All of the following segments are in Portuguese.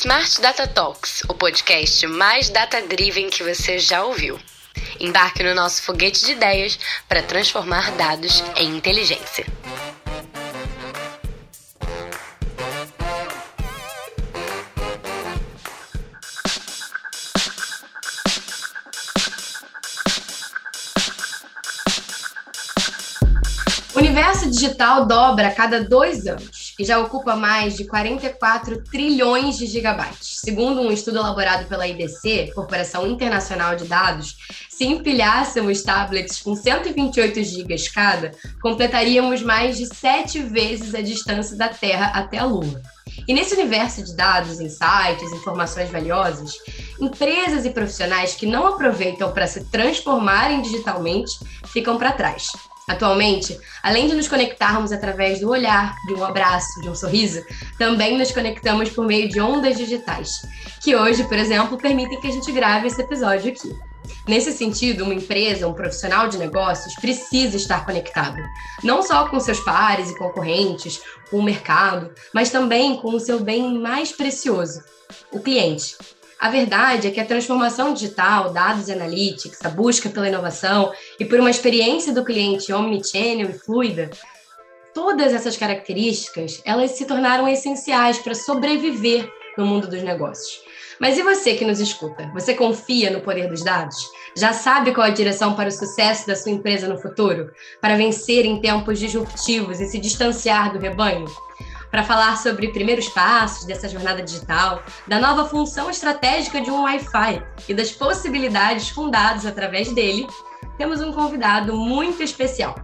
Smart Data Talks, o podcast mais data-driven que você já ouviu. Embarque no nosso foguete de ideias para transformar dados em inteligência. O universo digital dobra a cada dois anos e já ocupa mais de 44 trilhões de gigabytes. Segundo um estudo elaborado pela IDC, Corporação Internacional de Dados, se empilhássemos tablets com 128 gigas cada, completaríamos mais de sete vezes a distância da Terra até a Lua. E nesse universo de dados, insights, informações valiosas, empresas e profissionais que não aproveitam para se transformarem digitalmente ficam para trás. Atualmente, além de nos conectarmos através do olhar, de um abraço, de um sorriso, também nos conectamos por meio de ondas digitais, que hoje, por exemplo, permitem que a gente grave esse episódio aqui. Nesse sentido, uma empresa, um profissional de negócios precisa estar conectado, não só com seus pares e concorrentes, com o mercado, mas também com o seu bem mais precioso, o cliente. A verdade é que a transformação digital, dados e analytics, a busca pela inovação e por uma experiência do cliente omnichannel e fluida, todas essas características, elas se tornaram essenciais para sobreviver no mundo dos negócios. Mas e você que nos escuta? Você confia no poder dos dados? Já sabe qual a direção para o sucesso da sua empresa no futuro? Para vencer em tempos disruptivos e se distanciar do rebanho? Para falar sobre primeiros passos dessa jornada digital, da nova função estratégica de um Wi-Fi e das possibilidades com dados através dele, temos um convidado muito especial.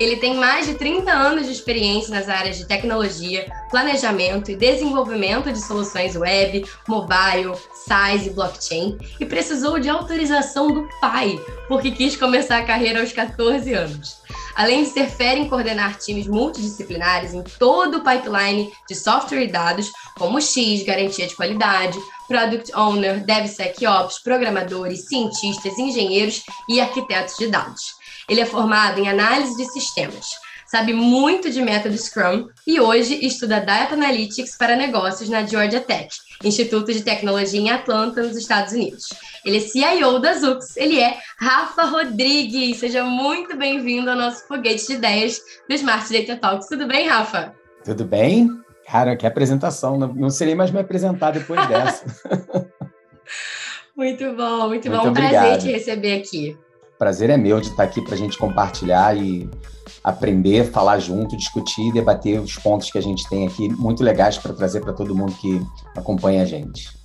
Ele tem mais de 30 anos de experiência nas áreas de tecnologia, planejamento e desenvolvimento de soluções web, mobile, SaaS e blockchain e precisou de autorização do pai, porque quis começar a carreira aos 14 anos. Além de ser fera em coordenar times multidisciplinares em todo o pipeline de software e dados, como X, garantia de qualidade, Product Owner, DevSecOps, programadores, cientistas, engenheiros e arquitetos de dados. Ele é formado em análise de sistemas, sabe muito de método Scrum e hoje estuda Data Analytics para negócios na Georgia Tech, Instituto de Tecnologia em Atlanta, nos Estados Unidos. Ele é CIO da Zux, ele é Rafa Rodrigues. Seja muito bem-vindo ao nosso foguete de ideias do Smart Data Talks. Tudo bem, Rafa? Tudo bem? Cara, que apresentação. Não, não sei nem mais me apresentar depois dessa. muito bom, muito, muito bom. Um prazer te receber aqui prazer é meu de estar aqui para a gente compartilhar e aprender, falar junto, discutir, debater os pontos que a gente tem aqui, muito legais para trazer para todo mundo que acompanha a gente.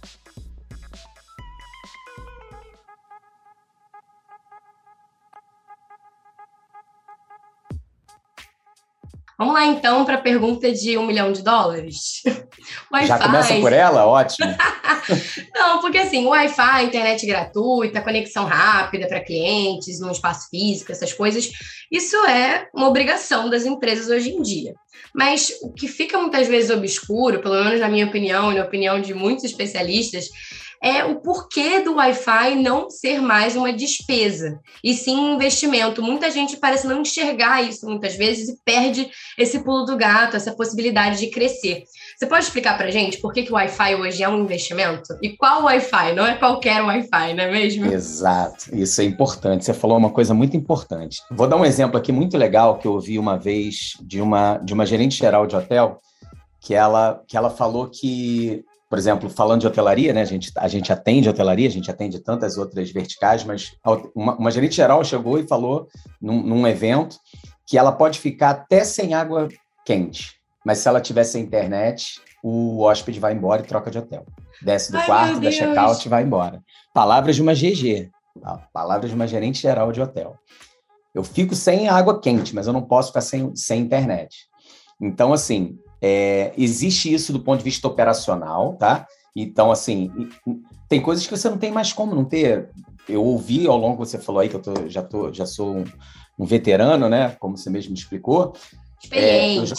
Vamos lá então para a pergunta de um milhão de dólares. Já começa por ela? Ótimo. Não, porque assim, Wi-Fi, internet gratuita, conexão rápida para clientes, num espaço físico, essas coisas, isso é uma obrigação das empresas hoje em dia. Mas o que fica muitas vezes obscuro, pelo menos na minha opinião e na opinião de muitos especialistas, é o porquê do Wi-Fi não ser mais uma despesa, e sim um investimento. Muita gente parece não enxergar isso muitas vezes e perde esse pulo do gato, essa possibilidade de crescer. Você pode explicar para gente por que, que o Wi-Fi hoje é um investimento? E qual Wi-Fi? Não é qualquer Wi-Fi, não é mesmo? Exato, isso é importante. Você falou uma coisa muito importante. Vou dar um exemplo aqui muito legal que eu ouvi uma vez de uma, de uma gerente geral de hotel, que ela, que ela falou que por exemplo, falando de hotelaria, né, a, gente, a gente atende hotelaria, a gente atende tantas outras verticais, mas uma, uma gerente geral chegou e falou num, num, evento que ela pode ficar até sem água quente, mas se ela tiver sem internet, o hóspede vai embora e troca de hotel. Desce do Ai, quarto, dá check-out e vai embora. Palavras de uma GG, tá? palavras de uma gerente geral de hotel. Eu fico sem água quente, mas eu não posso ficar sem, sem internet. Então, assim, é, existe isso do ponto de vista operacional, tá? Então, assim, tem coisas que você não tem mais como não ter. Eu ouvi ao longo que você falou aí que eu tô, já, tô, já sou um, um veterano, né? Como você mesmo explicou. Experiente. É, eu, já,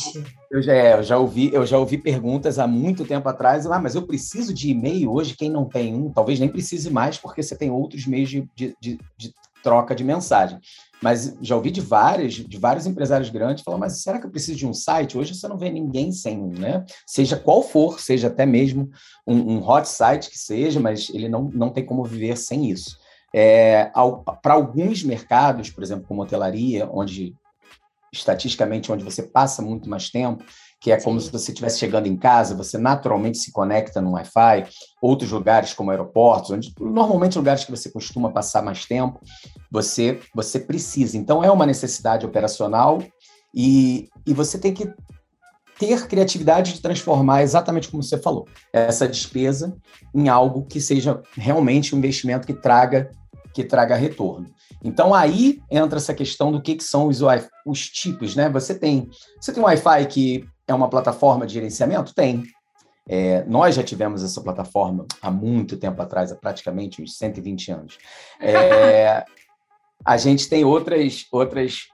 eu, já, é, eu, já, ouvi, eu já ouvi perguntas há muito tempo atrás, ah, mas eu preciso de e-mail hoje, quem não tem um, talvez nem precise mais, porque você tem outros meios de, de, de, de troca de mensagem. Mas já ouvi de vários, de vários empresários grandes falar, mas será que eu preciso de um site? Hoje você não vê ninguém sem um, né? Seja qual for, seja até mesmo um, um hot site que seja, mas ele não, não tem como viver sem isso. É, Para alguns mercados, por exemplo, como hotelaria, onde estatisticamente onde você passa muito mais tempo, que é como se você estivesse chegando em casa, você naturalmente se conecta no Wi-Fi, outros lugares como aeroportos, onde normalmente lugares que você costuma passar mais tempo, você você precisa. Então é uma necessidade operacional e, e você tem que ter criatividade de transformar exatamente como você falou, essa despesa em algo que seja realmente um investimento que traga que traga retorno. Então aí entra essa questão do que, que são os, os tipos, né? Você tem você tem um Wi-Fi que é uma plataforma de gerenciamento? Tem. É, nós já tivemos essa plataforma há muito tempo atrás, há praticamente uns 120 anos. É, a gente tem outras. outras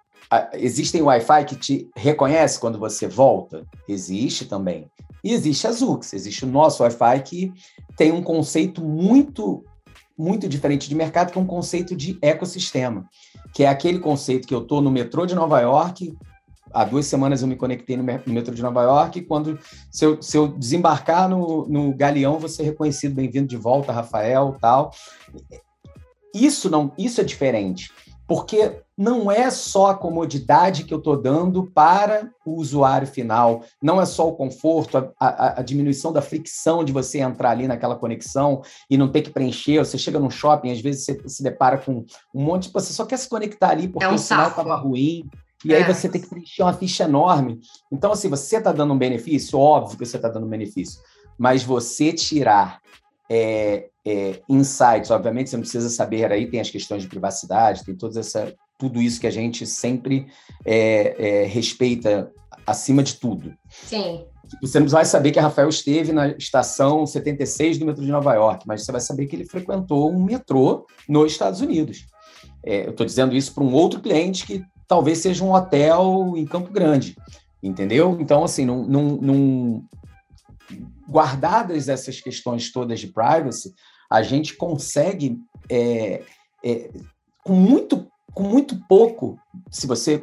existem Wi-Fi que te reconhece quando você volta? Existe também. E existe a Zux, existe o nosso Wi-Fi que tem um conceito muito muito diferente de mercado, que é um conceito de ecossistema, que é aquele conceito que eu estou no metrô de Nova York, há duas semanas eu me conectei no, metrô de Nova York e quando se eu, se eu desembarcar no, no Galeão, vou ser reconhecido, bem-vindo de volta, Rafael, tal. Isso não, isso é diferente, porque não é só a comodidade que eu estou dando para o usuário final, não é só o conforto, a, a, a, diminuição da fricção de você entrar ali naquela conexão e não ter que preencher. Você chega num shopping, às vezes você se depara com um monte, de, você só quer se conectar ali porque é um o sinal estava ruim. E é. aí você tem que preencher uma ficha enorme. Então, assim, você está dando um benefício, óbvio que você está dando um benefício, mas você tirar é, é, insights, obviamente você não precisa saber, aí tem as questões de privacidade, tem todas essa, tudo isso que a gente sempre é, é respeita acima de tudo. Sim. Você não vai saber que Rafael esteve na estação 76 do metrô de Nova York, mas você vai saber que ele frequentou um metrô nos Estados Unidos. É, eu estou dizendo isso para um outro cliente que talvez seja um hotel em Campo Grande, entendeu? Então, assim, não, guardadas essas questões todas de privacy, a gente consegue, é, é, com, muito, com muito pouco, se você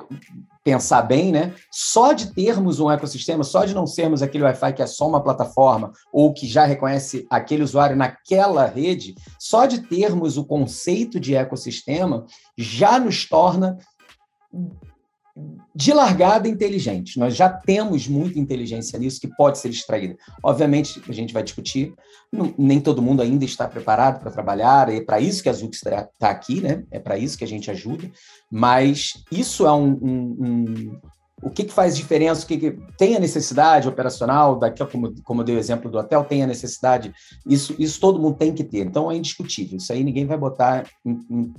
pensar bem, né? Só de termos um ecossistema, só de não sermos aquele Wi-Fi que é só uma plataforma ou que já reconhece aquele usuário naquela rede, só de termos o conceito de ecossistema já nos torna de largada inteligente. Nós já temos muita inteligência nisso que pode ser extraída. Obviamente, a gente vai discutir, não, nem todo mundo ainda está preparado para trabalhar, é para isso que a Zux está aqui, né? É para isso que a gente ajuda, mas isso é um, um, um o que, que, faz diferença, o que, que, tem a necessidade operacional, daqui como, como eu dei o exemplo do hotel, tem a necessidade, isso, isso todo mundo tem que ter, então é indiscutível, isso aí ninguém vai botar em, em,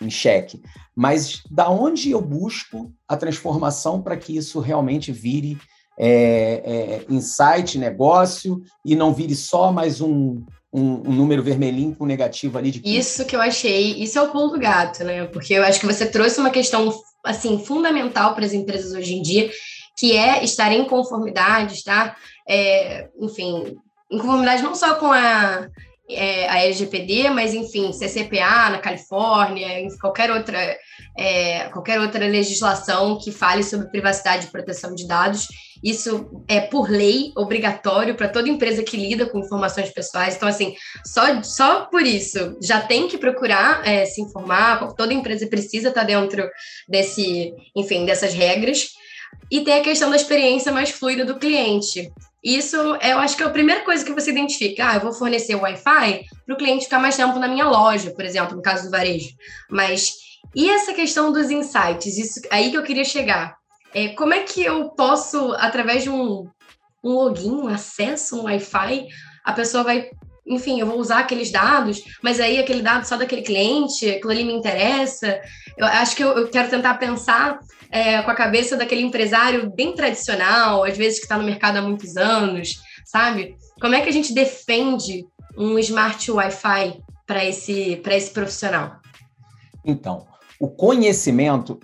em, xeque. Mas da onde eu busco a transformação para que isso realmente vire é, é, insight, negócio, e não vire só mais um, um, um, número vermelhinho com negativo ali de. Isso que eu achei, isso é o pulo do gato, né? Porque eu acho que você trouxe uma questão assim fundamental para as empresas hoje em dia, que é estar em conformidade, tá? É, enfim, em conformidade não só com a é, a LGPD, mas enfim, CCPA na Califórnia, qualquer outra, é, qualquer outra legislação que fale sobre privacidade e proteção de dados. Isso é por lei obrigatório para toda empresa que lida com informações pessoais. Então, assim, só, só por isso já tem que procurar é, se informar. Toda empresa precisa estar dentro desse, enfim, dessas regras. E tem a questão da experiência mais fluida do cliente. Isso eu acho que é a primeira coisa que você identifica. Ah, eu vou fornecer Wi-Fi para o cliente ficar mais tempo na minha loja, por exemplo, no caso do varejo. Mas e essa questão dos insights? Isso aí que eu queria chegar. É, como é que eu posso, através de um, um login, um acesso, um Wi-Fi, a pessoa vai enfim, eu vou usar aqueles dados, mas aí aquele dado só daquele cliente, aquilo ali me interessa. Eu acho que eu, eu quero tentar pensar é, com a cabeça daquele empresário bem tradicional, às vezes que está no mercado há muitos anos, sabe? Como é que a gente defende um smart Wi-Fi para esse, esse profissional? Então, o conhecimento,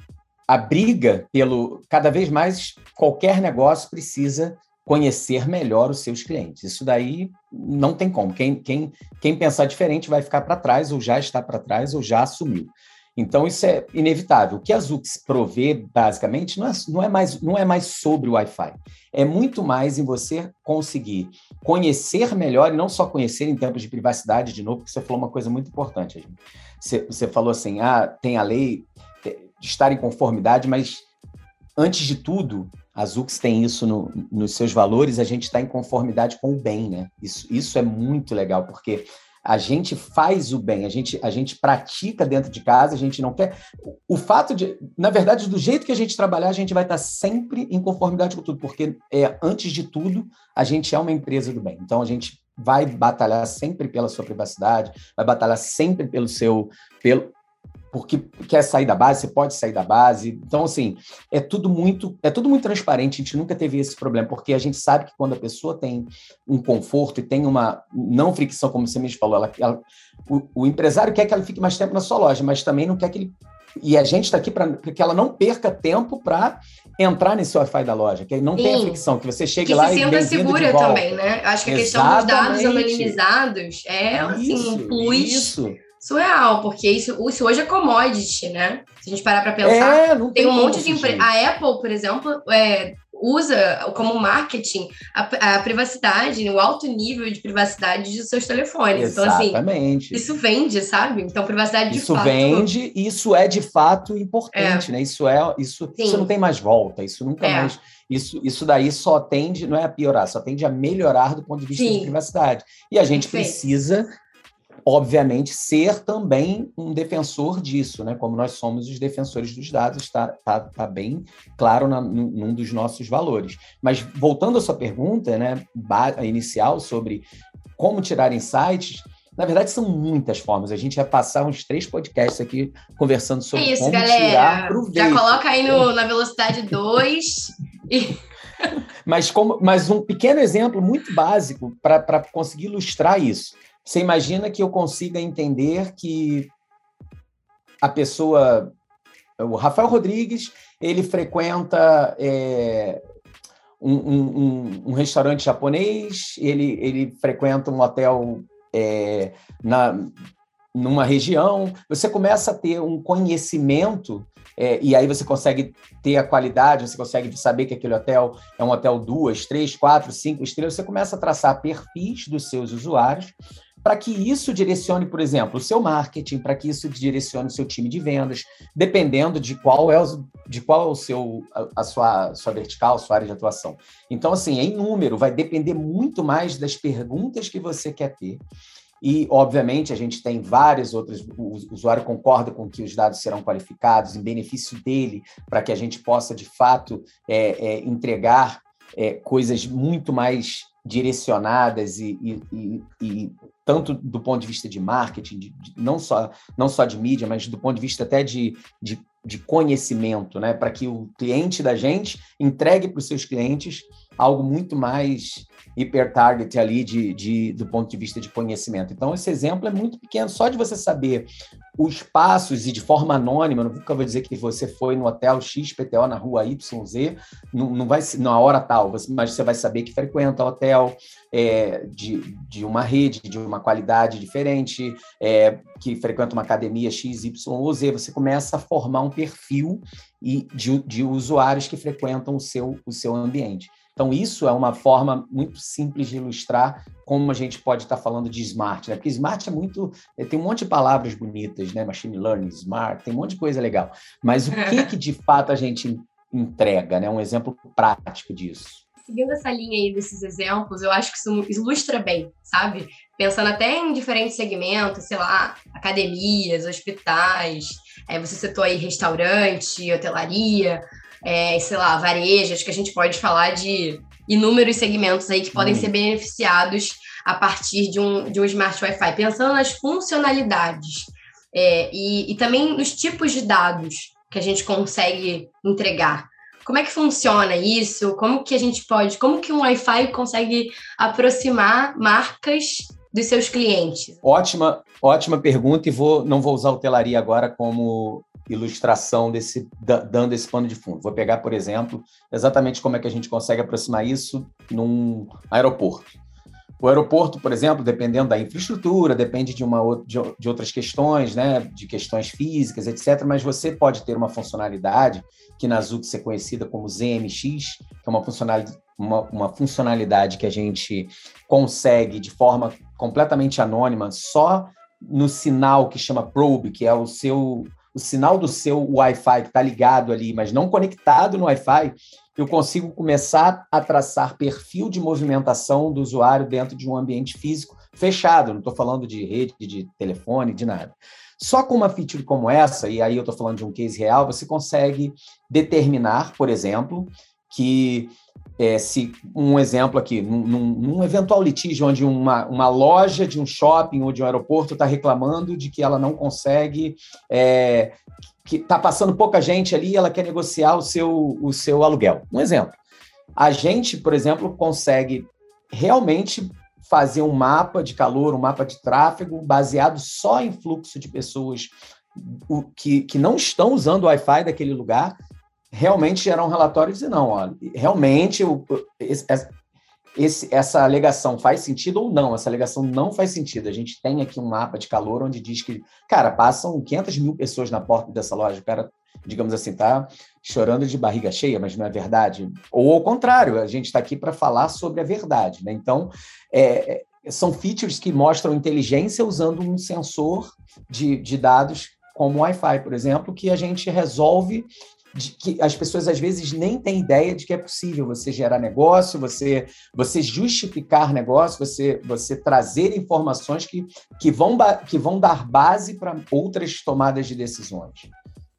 a briga pelo. Cada vez mais, qualquer negócio precisa conhecer melhor os seus clientes. Isso daí não tem como. Quem, quem, quem pensar diferente vai ficar para trás, ou já está para trás, ou já assumiu. Então, isso é inevitável. O que a Zux provê, basicamente, não é, não é, mais, não é mais sobre o Wi-Fi. É muito mais em você conseguir conhecer melhor, e não só conhecer em tempos de privacidade, de novo, porque você falou uma coisa muito importante. Você, você falou assim, ah, tem a lei de estar em conformidade, mas antes de tudo, a Zux tem isso no, nos seus valores, a gente está em conformidade com o bem, né? Isso, isso é muito legal, porque a gente faz o bem, a gente, a gente pratica dentro de casa, a gente não quer. O fato de, na verdade, do jeito que a gente trabalhar, a gente vai estar sempre em conformidade com tudo, porque é antes de tudo, a gente é uma empresa do bem. Então a gente vai batalhar sempre pela sua privacidade, vai batalhar sempre pelo seu, pelo, porque quer sair da base, você pode sair da base. Então, assim, é tudo muito, é tudo muito transparente. A gente nunca teve esse problema, porque a gente sabe que quando a pessoa tem um conforto e tem uma não fricção, como você me falou, ela, ela o, o, empresário quer que ela fique mais tempo na sua loja, mas também não quer que ele. E a gente está aqui para que ela não perca tempo para entrar nesse Wi-Fi da loja, que não Sim. tenha fricção, que você chegue que lá se e sinta segura também, né? Acho que a questão dos dados anonimizados é assim, um plus. Isso surreal, porque isso, isso hoje é commodity, né? Se a gente parar para pensar, é, tem, tem, um monte de empresas. A Apple, por exemplo, é, usa como marketing a, a, privacidade, o alto nível de privacidade dos seus telefones. Exatamente. Então, assim, isso vende, sabe? Então, privacidade de isso fato. Isso vende, isso é de fato importante, é. né? Isso é, isso, isso não tem mais volta, isso nunca é. mais. Isso, isso daí só tende, não é a piorar, só tende a melhorar do ponto de vista Sim. de privacidade. E a gente Perfeito. precisa obviamente, ser também um defensor disso, né? Como nós somos os defensores dos dados, está tá, tá bem claro na, num dos nossos valores. Mas voltando à sua pergunta, né, inicial sobre como tirar insights, na verdade, são muitas formas. A gente vai passar uns três podcasts aqui conversando sobre é isso, como galera. tirar proveito. Já coloca aí no, na velocidade 2 e... mas, como, mas um pequeno exemplo muito básico para conseguir ilustrar isso. Você imagina que eu consiga entender que a pessoa, o Rafael Rodrigues, ele frequenta é, um, um, um, restaurante japonês, ele, ele frequenta um hotel é, na, numa região. Você começa a ter um conhecimento é, e aí você consegue ter a qualidade, você consegue saber que aquele hotel é um hotel duas, três, quatro, cinco estrelas. Você começa a traçar perfis dos seus usuários para que isso direcione, por exemplo, o seu marketing, para que isso direcione o seu time de vendas, dependendo de qual é o, de qual é o seu a, a sua, sua vertical, sua área de atuação. Então, assim, em número, vai depender muito mais das perguntas que você quer ter. E, obviamente, a gente tem várias outras. O usuário concorda com que os dados serão qualificados em benefício dele, para que a gente possa, de fato, é, é, entregar é, coisas muito mais direcionadas e, e, e, tanto do ponto de vista de marketing, de, de, não, só, não só de mídia, mas do ponto de vista até de, de, de conhecimento, né? para que o cliente da gente entregue para os seus clientes algo muito mais hiper-target ali de, de, do ponto de vista de conhecimento. Então, esse exemplo é muito pequeno, só de você saber os passos e de forma anônima, nunca vou dizer que você foi no hotel XPTO na rua YZ, não, não vai na hora tal, mas você vai saber que frequenta o hotel é, de, de uma rede, de uma qualidade diferente, é, que frequenta uma academia XYZ, você começa a formar um perfil e de, de usuários que frequentam o seu, o seu ambiente. Então, isso é uma forma muito simples de ilustrar como a gente pode estar falando de smart, né? Porque smart é muito. É, tem um monte de palavras bonitas, né? Machine learning, smart, tem um monte de coisa legal. Mas o que, que de fato a gente entrega, né? Um exemplo prático disso. Seguindo essa linha aí desses exemplos, eu acho que isso ilustra bem, sabe? Pensando até em diferentes segmentos, sei lá, academias, hospitais, é, você citou aí restaurante, hotelaria, é, sei lá, varejo, acho que a gente pode falar de inúmeros segmentos aí que podem hum. ser beneficiados a partir de um, de um Smart Wi-Fi, pensando nas funcionalidades é, e, e também nos tipos de dados que a gente consegue entregar. Como é que funciona isso? Como que a gente pode, como que um Wi-Fi consegue aproximar marcas dos seus clientes? Ótima, ótima pergunta e vou não vou usar o telaria agora como ilustração desse dando esse pano de fundo. Vou pegar, por exemplo, exatamente como é que a gente consegue aproximar isso num aeroporto. o aeroporto, por exemplo, dependendo da infraestrutura, depende de, uma, de, outras questões, né, de questões físicas, etc. Mas você pode ter uma funcionalidade que na Zux é conhecida como ZMX, que é uma funcionalidade, uma, uma funcionalidade que a gente consegue de forma completamente anônima, só no sinal que chama probe, que é o seu o sinal do seu Wi-Fi que está ligado ali, mas não conectado no Wi-Fi, eu consigo começar a traçar perfil de movimentação do usuário dentro de um ambiente físico fechado. Não estou falando de rede, de telefone, de nada. Só com uma feature como essa, e aí eu estou falando de um case real, você consegue determinar, por exemplo, que é, se um exemplo aqui, num, num, eventual litígio onde uma, uma loja de um shopping ou de um aeroporto está reclamando de que ela não consegue, é, que está passando pouca gente ali e ela quer negociar o seu, o seu aluguel. Um exemplo. A gente, por exemplo, consegue realmente fazer um mapa de calor, um mapa de tráfego baseado só em fluxo de pessoas que, que não estão usando o Wi-Fi daquele lugar realmente gerar um relatório e dizer, não, ó, realmente o, esse, esse, essa alegação faz sentido ou não? Essa alegação não faz sentido. A gente tem aqui um mapa de calor onde diz que, cara, passam 500 mil pessoas na porta dessa loja, o cara, digamos assim, tá chorando de barriga cheia, mas não é verdade. Ou ao contrário, a gente está aqui para falar sobre a verdade, né? Então, é, é, são features que mostram inteligência usando um sensor de, de dados como o Wi-Fi, por exemplo, que a gente resolve de que as pessoas às vezes nem têm ideia de que é possível você gerar negócio, você, você justificar negócio, você, você trazer informações que, que, vão, que vão dar base para outras tomadas de decisões.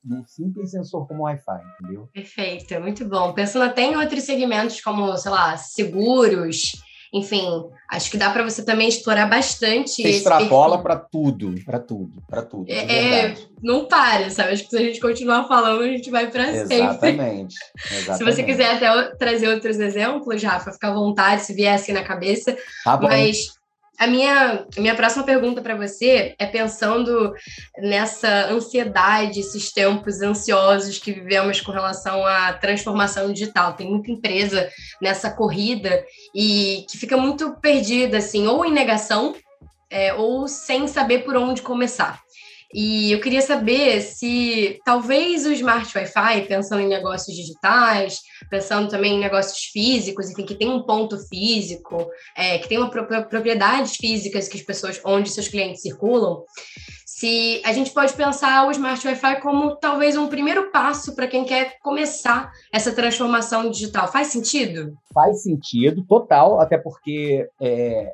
Num simples sensor como Wi-Fi, entendeu? Perfeito, muito bom. Pensando até em outros segmentos como, sei lá, seguros, enfim, acho que dá para você também explorar bastante. Você extrapola para tudo, para tudo, para tudo. É, é, não para, sabe? Acho que se a gente continuar falando, a gente vai para sempre. Exatamente. Se você quiser até trazer outros exemplos, Rafa, fica à vontade, se vier assim na cabeça. Tá bom. Mas a minha, a minha próxima pergunta para você é pensando nessa ansiedade, esses tempos ansiosos que vivemos com relação à transformação digital. Tem muita empresa nessa corrida e que fica muito perdida, assim, ou em negação, é, ou sem saber por onde começar. E eu queria saber se talvez o Smart Wi-Fi, pensando em negócios digitais, pensando também em negócios físicos, enfim, que tem um ponto físico, é, que tem uma propriedades físicas que as pessoas, onde seus clientes circulam, se a gente pode pensar o Smart Wi-Fi como talvez um primeiro passo para quem quer começar essa transformação digital. Faz sentido? Faz sentido, total, até porque é,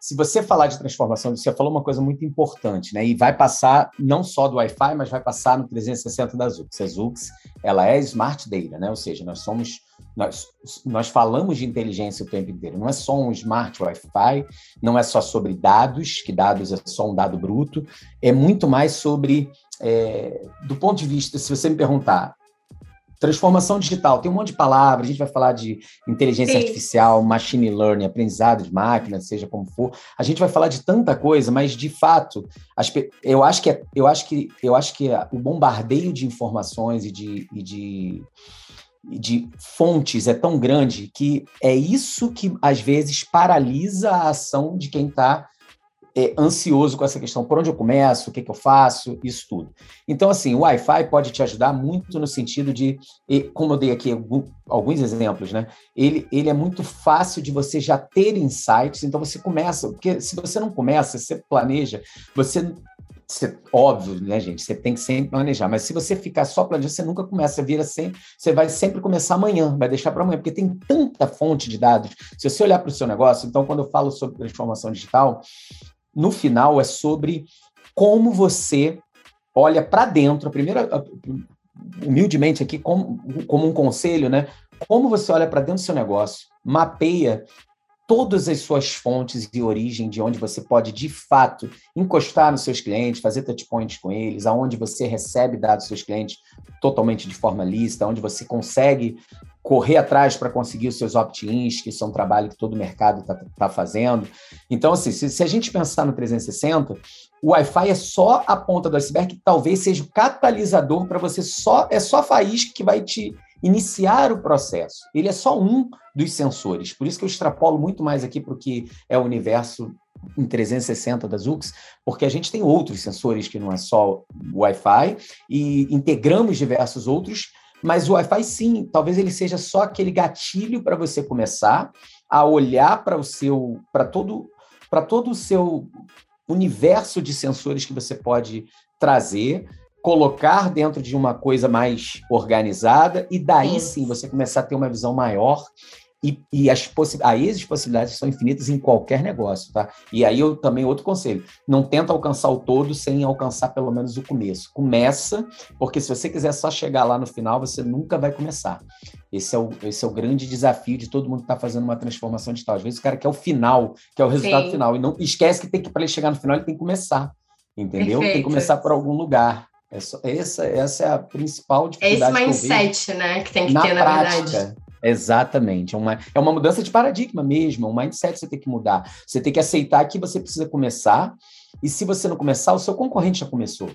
se você falar de transformação, você falou uma coisa muito importante, né? E vai passar não só do Wi-Fi, mas vai passar no 360 da Zux. A Zux, ela é smart data, né? Ou seja, nós somos nós, nós falamos de inteligência o tempo inteiro. Não é só um smart Wi-Fi, não é só sobre dados, que dados é só um dado bruto, é muito mais sobre, é, do ponto de vista, se você me perguntar, Transformação digital, tem um monte de palavras, a gente vai falar de inteligência Sim. artificial, machine learning, aprendizado de máquina, seja como for. A gente vai falar de tanta coisa, mas de fato, eu acho que é, eu acho que eu acho que o bombardeio de informações e de, e de de fontes é tão grande que é isso que às vezes paralisa a ação de quem está é, ansioso com essa questão, por onde eu começo, o que, que eu faço, isso tudo. Então, assim, o Wi-Fi pode te ajudar muito no sentido de, como eu dei aqui alguns exemplos, né? Ele, ele é muito fácil de você já ter insights, então você começa, porque se você não começa, você planeja, você você, óbvio, né, gente? Você tem que sempre planejar, mas se você ficar só planejando, você nunca começa, vira sempre, você vai sempre começar amanhã, vai deixar para amanhã, porque tem tanta fonte de dados. Se você olhar para o seu negócio, então, quando eu falo sobre transformação digital, no final é sobre como você olha para dentro. A primeira, humildemente aqui, como, como um conselho, né? Como você olha para dentro do seu negócio, mapeia todas as suas fontes e origem de onde você pode, de fato, encostar nos seus clientes, fazer touchpoints com eles, aonde você recebe dados dos seus clientes totalmente de forma lista, onde você consegue correr atrás para conseguir os seus opt-ins, que isso é um trabalho que todo mercado está tá fazendo. Então, assim, se, se, a gente pensar no 360, o Wi-Fi é só a ponta do iceberg que talvez seja o catalisador para você só, é só a faísca que vai te iniciar o processo. Ele é só um dos sensores. Por isso que eu extrapolo muito mais aqui para o que é o universo em 360 das UX, porque a gente tem outros sensores que não é só o Wi-Fi e integramos diversos outros, mas o Wi-Fi sim, talvez ele seja só aquele gatilho para você começar a olhar para o seu, para todo, para todo o seu universo de sensores que você pode trazer, colocar dentro de uma coisa mais organizada e daí sim você começar a ter uma visão maior e, e as, possi aí as possibilidades são infinitas em qualquer negócio, tá? E aí eu também outro conselho, não tenta alcançar o todo sem alcançar pelo menos o começo. Começa, porque se você quiser só chegar lá no final, você nunca vai começar. Esse é o, esse é o grande desafio de todo mundo que está fazendo uma transformação digital. Às vezes o cara quer o final, quer o resultado Sim. final, e não esquece que tem que para ele chegar no final, ele tem que começar. Entendeu? Perfeito. Tem que começar por algum lugar. Essa, essa, essa é a principal dificuldade. É esse mindset, né, que tem que na ter, prática, na verdade. Exatamente. É uma, é uma mudança de paradigma mesmo, um mindset você tem que mudar. Você tem que aceitar que você precisa começar, e se você não começar, o seu concorrente já começou.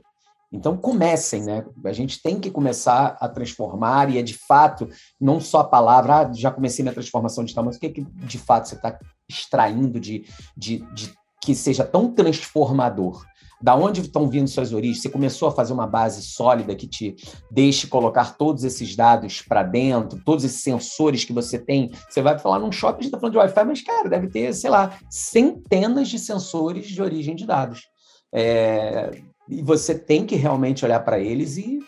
Então comecem, né? A gente tem que começar a transformar, e é de fato, não só a palavra, ah, já comecei minha transformação digital, mas o que, que de fato você está extraindo de, de, de que seja tão transformador? Da onde estão vindo suas origens, você começou a fazer uma base sólida que te deixe colocar todos esses dados para dentro, todos esses sensores que você tem. Você vai falar num shopping, a gente está falando de Wi-Fi, mas, cara, deve ter, sei lá, centenas de sensores de origem de dados. É, e você tem que realmente olhar para eles e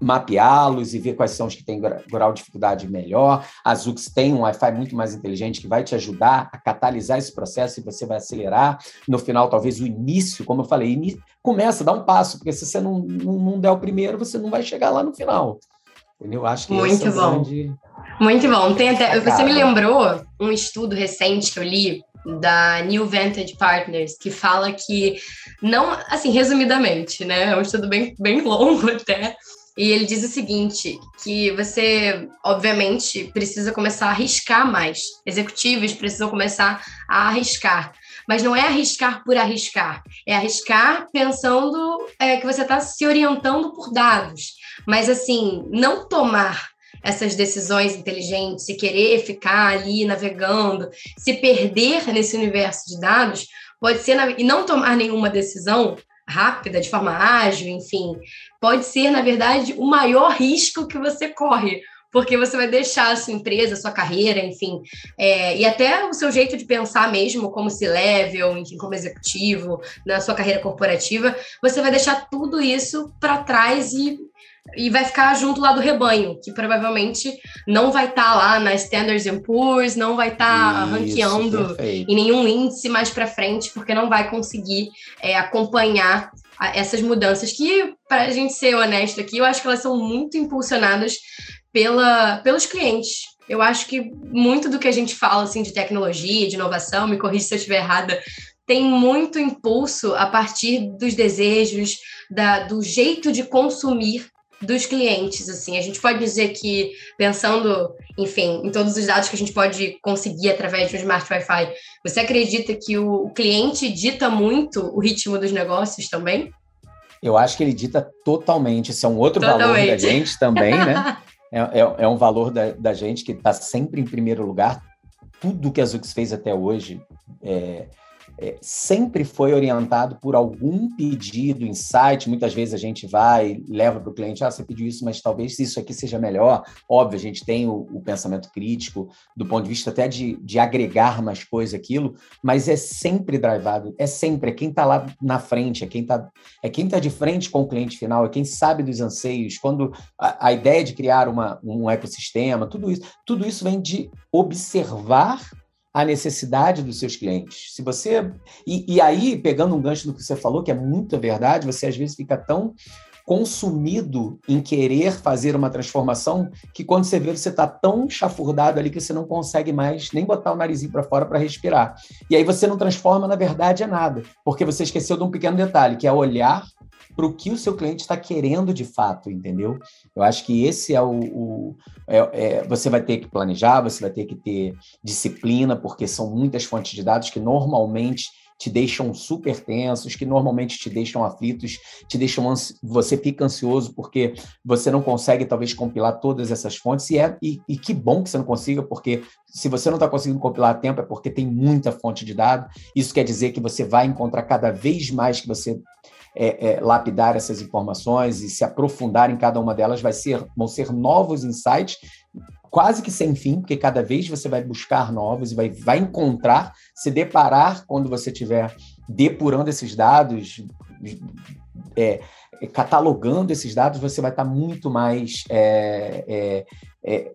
mapeá-los e ver quais são os que têm grau de dificuldade melhor. A Zux tem um Wi-Fi muito mais inteligente que vai te ajudar a catalisar esse processo e você vai acelerar. No final, talvez o início, como eu falei, começa, dá um passo, porque se você não, não, não der o primeiro, você não vai chegar lá no final. Entendeu? Acho que muito é bom. Grande... Muito bom. Tem até, você me lembrou um estudo recente que eu li da New Vantage Partners, que fala que não, assim, resumidamente, né? É um estudo bem, bem longo até, e ele diz o seguinte: que você, obviamente, precisa começar a arriscar mais. Executivos precisam começar a arriscar. Mas não é arriscar por arriscar, é arriscar pensando é, que você está se orientando por dados. Mas, assim, não tomar essas decisões inteligentes e querer ficar ali navegando, se perder nesse universo de dados, pode ser, e não tomar nenhuma decisão, rápida, de forma ágil, enfim, pode ser, na verdade, o maior risco que você corre, porque você vai deixar a sua empresa, a sua carreira, enfim, é, e até o seu jeito de pensar mesmo, como se level, enfim, como executivo, na sua carreira corporativa, você vai deixar tudo isso para trás e e vai ficar junto lá do rebanho, que provavelmente não vai estar tá lá na Standards Poor's, não vai estar tá ranqueando em nenhum índice mais para frente, porque não vai conseguir é, acompanhar a, essas mudanças que, para a gente ser honesto aqui, eu acho que elas são muito impulsionadas pela, pelos clientes. Eu acho que muito do que a gente fala assim de tecnologia, de inovação, me corrija se eu estiver errada, tem muito impulso a partir dos desejos, da, do jeito de consumir dos clientes, assim. A gente pode dizer que, pensando, enfim, em todos os dados que a gente pode conseguir através de um Smart Wi-Fi, você acredita que o cliente dita muito o ritmo dos negócios também? Eu acho que ele dita totalmente. Isso é um outro totalmente. valor da gente também, né? é, é, é, um valor da, da gente que está sempre em primeiro lugar. Tudo que a Zux fez até hoje é, é, sempre foi orientado por algum pedido, insight. Muitas vezes a gente vai, leva para o cliente, ah, você pediu isso, mas talvez isso aqui seja melhor. Óbvio, a gente tem o, o pensamento crítico, do ponto de vista até de, de agregar mais coisa aquilo, mas é sempre drivado, é sempre, é quem está lá na frente, é quem está é quem tá de frente com o cliente final, é quem sabe dos anseios, quando a, a ideia de criar uma, um ecossistema, tudo isso, tudo isso vem de observar a necessidade dos seus clientes. Se você e, e, aí pegando um gancho do que você falou, que é muita verdade, você às vezes fica tão consumido em querer fazer uma transformação que quando você vê você está tão chafurdado ali que você não consegue mais nem botar o narizinho para fora para respirar. E aí você não transforma na verdade é nada, porque você esqueceu de um pequeno detalhe, que é olhar para o que o seu cliente está querendo de fato, entendeu? Eu acho que esse é o. o é, é, você vai ter que planejar, você vai ter que ter disciplina, porque são muitas fontes de dados que normalmente te deixam super tensos, que normalmente te deixam aflitos, te deixam você fica ansioso porque você não consegue talvez compilar todas essas fontes e é e, e que bom que você não consiga porque se você não está conseguindo compilar a tempo é porque tem muita fonte de dados. Isso quer dizer que você vai encontrar cada vez mais que você é, é, lapidar essas informações e se aprofundar em cada uma delas, vai ser, vão ser novos insights, quase que sem fim, porque cada vez você vai buscar novos e vai, vai encontrar, se deparar quando você estiver depurando esses dados, é, é, catalogando esses dados, você vai estar muito mais. É, é,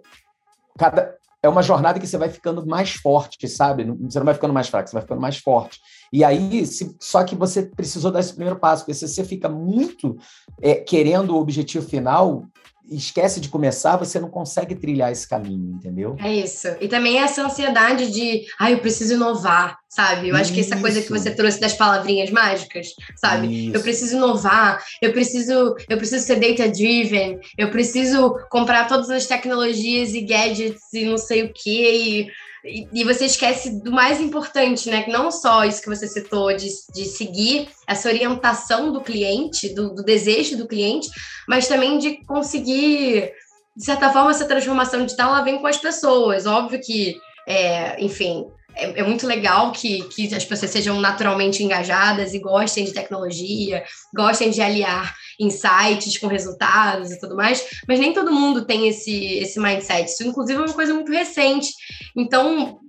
cada, é uma jornada que você vai ficando mais forte, sabe? Você não vai ficando mais fraco, você vai ficando mais forte. E aí, se, só que você precisou dar esse primeiro passo, porque se você fica muito é, querendo o objetivo final, esquece de começar, você não consegue trilhar esse caminho, entendeu? É isso. E também essa ansiedade de, ah, eu preciso inovar, sabe? Eu acho que essa coisa que você trouxe das palavrinhas mágicas, sabe? Isso. Eu preciso inovar, eu preciso, eu preciso ser data driven, eu preciso comprar todas as tecnologias e gadgets e não sei o quê e e, você esquece do mais importante, né? Que não só isso que você citou de, de seguir essa orientação do cliente, do, do desejo do cliente, mas também de conseguir, de certa forma, essa transformação digital ela vem com as pessoas. Óbvio que, é, enfim, é, é, muito legal que, que as pessoas sejam naturalmente engajadas e gostem de tecnologia, gostem de aliar insights com resultados e tudo mais, mas nem todo mundo tem esse, esse mindset. Isso, inclusive, é uma coisa muito recente. Então,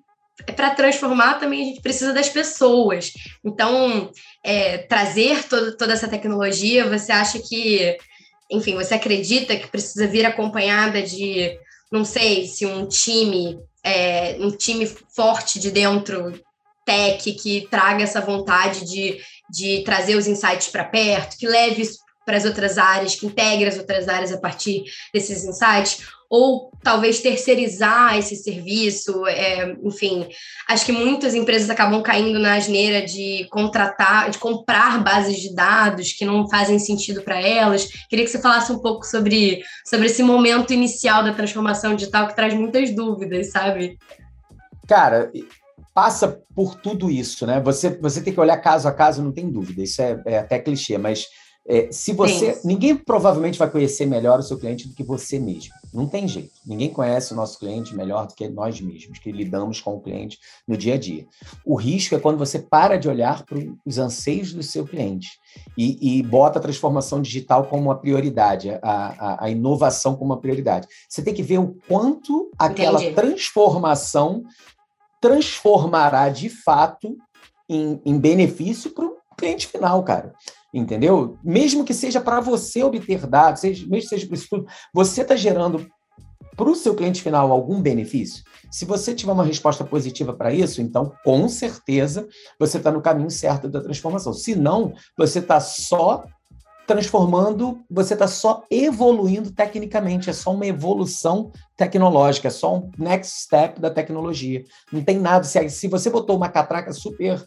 é para transformar também a gente precisa das pessoas. Então, é, trazer todo, toda essa tecnologia, você acha que, enfim, você acredita que precisa vir acompanhada de, não sei, se um time é, um time forte de dentro, tech, que traga essa vontade de, de trazer os insights para perto, que leve isso para as outras áreas, que integre as outras áreas a partir desses insights, ou talvez terceirizar esse serviço, é, enfim, acho que muitas empresas acabam caindo na asneira de contratar, de comprar bases de dados que não fazem sentido para elas. Queria que você falasse um pouco sobre, sobre esse momento inicial da transformação digital que traz muitas dúvidas, sabe? Cara, passa por tudo isso, né? Você, você tem que olhar caso a caso, não tem dúvida, isso é, é até clichê, mas é, se você. Sim. Ninguém provavelmente vai conhecer melhor o seu cliente do que você mesmo. Não tem jeito. Ninguém conhece o nosso cliente melhor do que nós mesmos, que lidamos com o cliente no dia a dia. O risco é quando você para de olhar para os anseios do seu cliente e, e bota a transformação digital como uma prioridade, a, a, a, inovação como uma prioridade. Você tem que ver o quanto aquela Entendi. transformação transformará de fato em, em benefício para o cliente final, cara entendeu? Mesmo que seja para você obter dados, seja, mesmo que seja para isso você está gerando para o seu cliente final algum benefício? Se você tiver uma resposta positiva para isso, então com certeza você está no caminho certo da transformação. Se não, você está só transformando, você está só evoluindo tecnicamente, é só uma evolução tecnológica, é só um next step da tecnologia. Não tem nada. Se, se você botou uma catraca super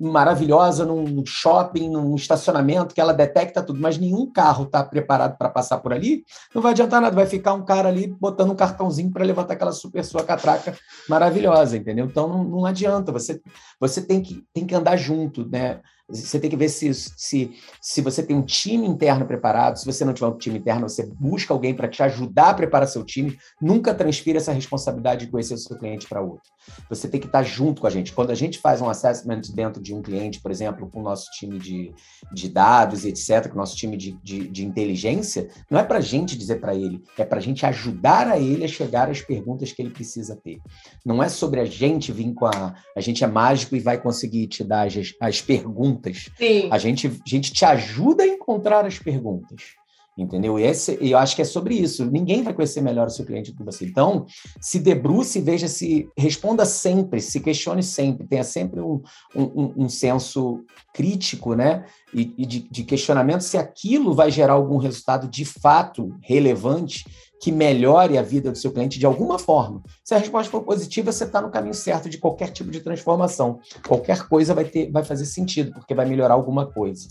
maravilhosa num shopping, num estacionamento, que ela detecta tudo, mas nenhum carro está preparado para passar por ali, não vai adiantar nada. Vai ficar um cara ali botando um cartãozinho para levantar aquela super sua catraca maravilhosa, entendeu? Então não, não adianta. Você, você tem, que, tem que andar junto, né? Você tem que ver se, se, se você tem um time interno preparado. Se você não tiver um time interno, você busca alguém para te ajudar a preparar seu time. Nunca transfira essa responsabilidade de conhecer o seu cliente para outro. Você tem que estar junto com a gente. Quando a gente faz um assessment dentro de um cliente, por exemplo, com o nosso time de, de dados, etc., com o nosso time de, de, de inteligência, não é para a gente dizer para ele, é para a gente ajudar a ele a chegar às perguntas que ele precisa ter. Não é sobre a gente vir com a. A gente é mágico e vai conseguir te dar as, as perguntas perguntas. Sim. A gente, a gente te ajuda a encontrar as perguntas. Entendeu? E esse, eu acho que é sobre isso. Ninguém vai conhecer melhor o seu cliente do que você. Então, se debruce, veja se. Responda sempre, se questione sempre, tenha sempre um, um, um senso crítico, né? E, e de, de questionamento se aquilo vai gerar algum resultado de fato relevante que melhore a vida do seu cliente de alguma forma. Se a resposta for positiva, você está no caminho certo de qualquer tipo de transformação. Qualquer coisa vai, ter, vai fazer sentido, porque vai melhorar alguma coisa.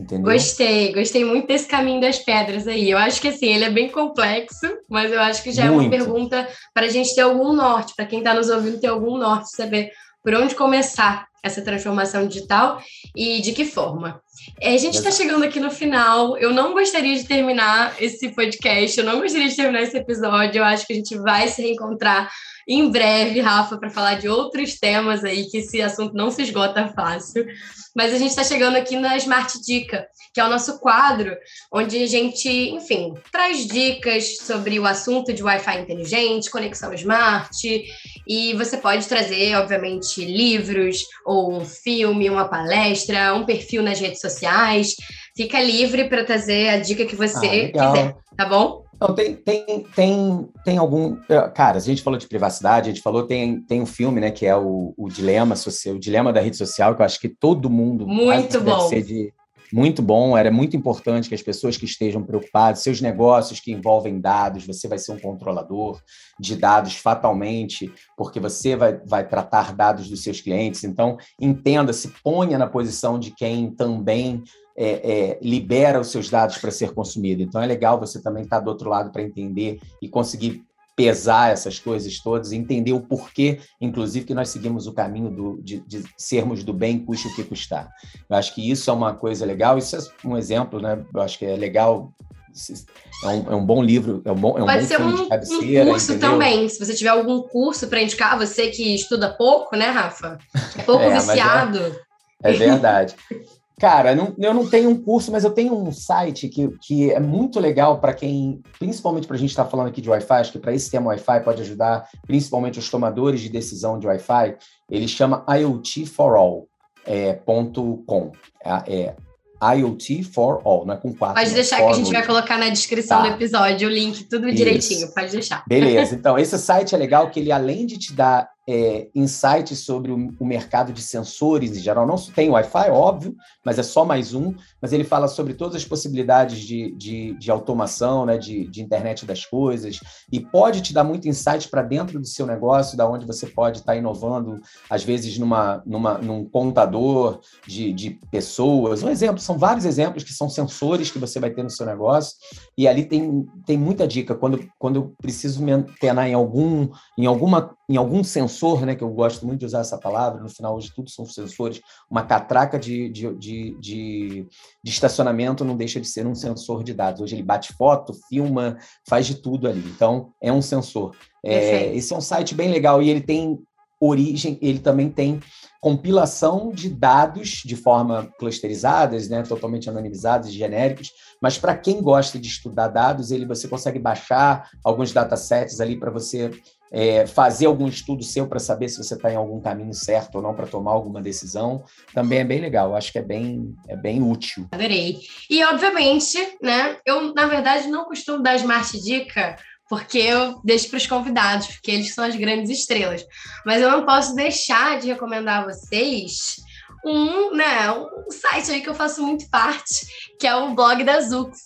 Entendeu? Gostei, gostei muito desse caminho das pedras aí. Eu acho que assim, ele é bem complexo, mas eu acho que já muito. é uma pergunta para a gente ter algum norte, para quem está nos ouvindo ter algum norte, saber por onde começar essa transformação digital e de que forma. É, a gente está chegando aqui no final. Eu não gostaria de terminar esse podcast, eu não gostaria de terminar esse episódio. Eu acho que a gente vai se reencontrar em breve, Rafa, para falar de outros temas aí, que esse assunto não se esgota fácil. Mas a gente está chegando aqui na Smart Dica, que é o nosso quadro, onde a gente, enfim, traz dicas sobre o assunto de Wi-Fi inteligente, conexão smart, e você pode trazer, obviamente, livros, ou um filme, uma palestra, um perfil nas redes sociais. Fica livre para trazer a dica que você ah, quiser, tá bom? Não, tem, tem, tem, tem algum. É, cara, a gente falou de privacidade, a gente falou, tem, tem um filme, né, que é o, o Dilema Social, o Dilema da Rede Social, que eu acho que todo mundo. Muito bom. Ser de, muito bom, era muito importante que as pessoas que estejam preocupadas, seus negócios que envolvem dados, você vai ser um controlador de dados fatalmente, porque você vai, vai tratar dados dos seus clientes. Então, entenda, se ponha na posição de quem também é, é, libera os seus dados para ser consumido. Então é legal você também estar do outro lado para entender e conseguir pesar essas coisas todas, entender o porquê, inclusive, que nós seguimos o caminho do, de, de, sermos do bem, custe o que custar. Eu acho que isso é uma coisa legal, isso é um exemplo, né? Eu acho que é legal. É um, é um bom livro, é um bom, é um Pode bom ser um, um curso entendeu? também. Se você tiver algum curso para indicar, você que estuda pouco, né, Rafa? Pouco é, viciado. É, é verdade. Cara, não, eu não tenho um curso, mas eu tenho um site que, que é muito legal para quem, principalmente para a gente estar tá falando aqui de Wi-Fi, acho que para esse tema Wi-Fi pode ajudar, principalmente os tomadores de decisão de Wi-Fi. Ele chama IoT4All.com. É, é, é IoT for All, não é com quatro. Pode deixar que a gente vai colocar na descrição tá. do episódio o link, tudo Isso. direitinho, pode deixar. Beleza, então esse site é legal que ele, além de te dar é, insights sobre o, o, mercado de sensores em geral. Não tem Wi-Fi, óbvio, mas é só mais um. Mas ele fala sobre todas as possibilidades de, de, de automação, né, de, de, internet das coisas, e pode te dar muito insight para dentro do seu negócio, da onde você pode estar tá inovando, às vezes numa, numa, num contador de, de pessoas. Um exemplo, são vários exemplos que são sensores que você vai ter no seu negócio, e ali tem, tem muita dica. Quando, quando eu preciso me antenar em algum, em alguma em algum sensor, né, que eu gosto muito de usar essa palavra, no final hoje tudo são sensores, uma catraca de, de, de, de, de estacionamento não deixa de ser um sensor de dados. Hoje ele bate foto, filma, faz de tudo ali. Então, é um sensor. É, esse é um site bem legal e ele tem origem, ele também tem compilação de dados de forma clusterizadas, né, totalmente anonimizados e genéricos, mas para quem gosta de estudar dados, ele você consegue baixar alguns datasets ali para você é, fazer algum estudo seu para saber se você está em algum caminho certo ou não para tomar alguma decisão, também é bem legal. Acho que é bem, é bem útil. Adorei. E, obviamente, né, eu, na verdade, não costumo dar Smart Dica porque eu deixo para os convidados, porque eles são as grandes estrelas. Mas eu não posso deixar de recomendar a vocês um, né, um site aí que eu faço muito parte, que é o blog da Zux.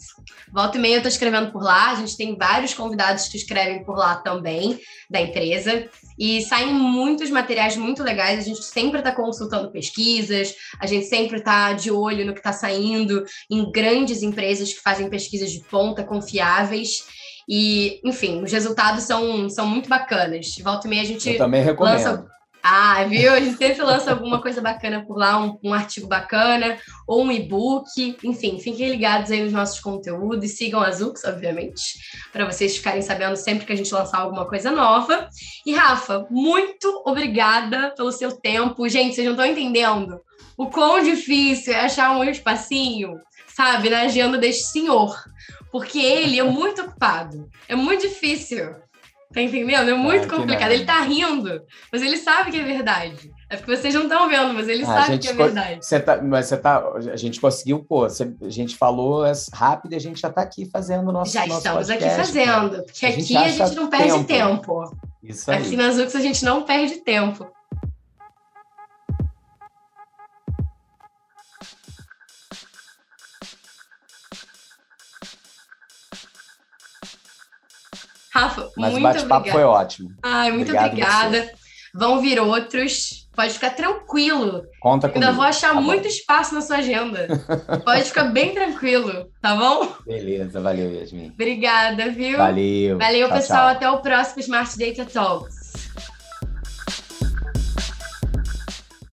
Volta e meia eu estou escrevendo por lá, a gente tem vários convidados que escrevem por lá também, da empresa, e saem muitos materiais muito legais, a gente sempre está consultando pesquisas, a gente sempre está de olho no que está saindo em grandes empresas que fazem pesquisas de ponta, confiáveis, e, enfim, os resultados são, são muito bacanas. Volta e meia a gente eu também recomendo. lança ah, viu? A gente sempre lança alguma coisa bacana por lá, um, um artigo bacana, ou um e-book. Enfim, fiquem ligados aí nos nossos conteúdos sigam a Zux, obviamente, para vocês ficarem sabendo sempre que a gente lançar alguma coisa nova. E, Rafa, muito obrigada pelo seu tempo. Gente, vocês não estão entendendo o quão difícil é achar um espacinho, sabe, na agenda deste senhor. Porque ele é muito ocupado. É muito difícil Tá entendendo? É muito complicado. Ele tá rindo, mas ele sabe que é verdade. É porque vocês não estão vendo, mas ele ah, sabe que é verdade. Você tá, mas você tá. A gente conseguiu, pô, você, a gente falou rápido e a gente já está aqui fazendo o nosso Já nosso estamos aqui fazendo. Porque a aqui a gente não perde tempo. tempo. Isso aí. Aqui nas UX a gente não perde tempo. Rafa, Mas muito o bate-papo foi ótimo. Ai, muito Obrigado obrigada. Vão vir outros. Pode ficar tranquilo. Conta comigo. Ainda vou achar tá muito espaço na sua agenda. Pode ficar bem tranquilo, tá bom? Beleza, valeu, Yasmin. Obrigada, viu? Valeu. Valeu, tchau, pessoal. Tchau. Até o próximo Smart Data Talks.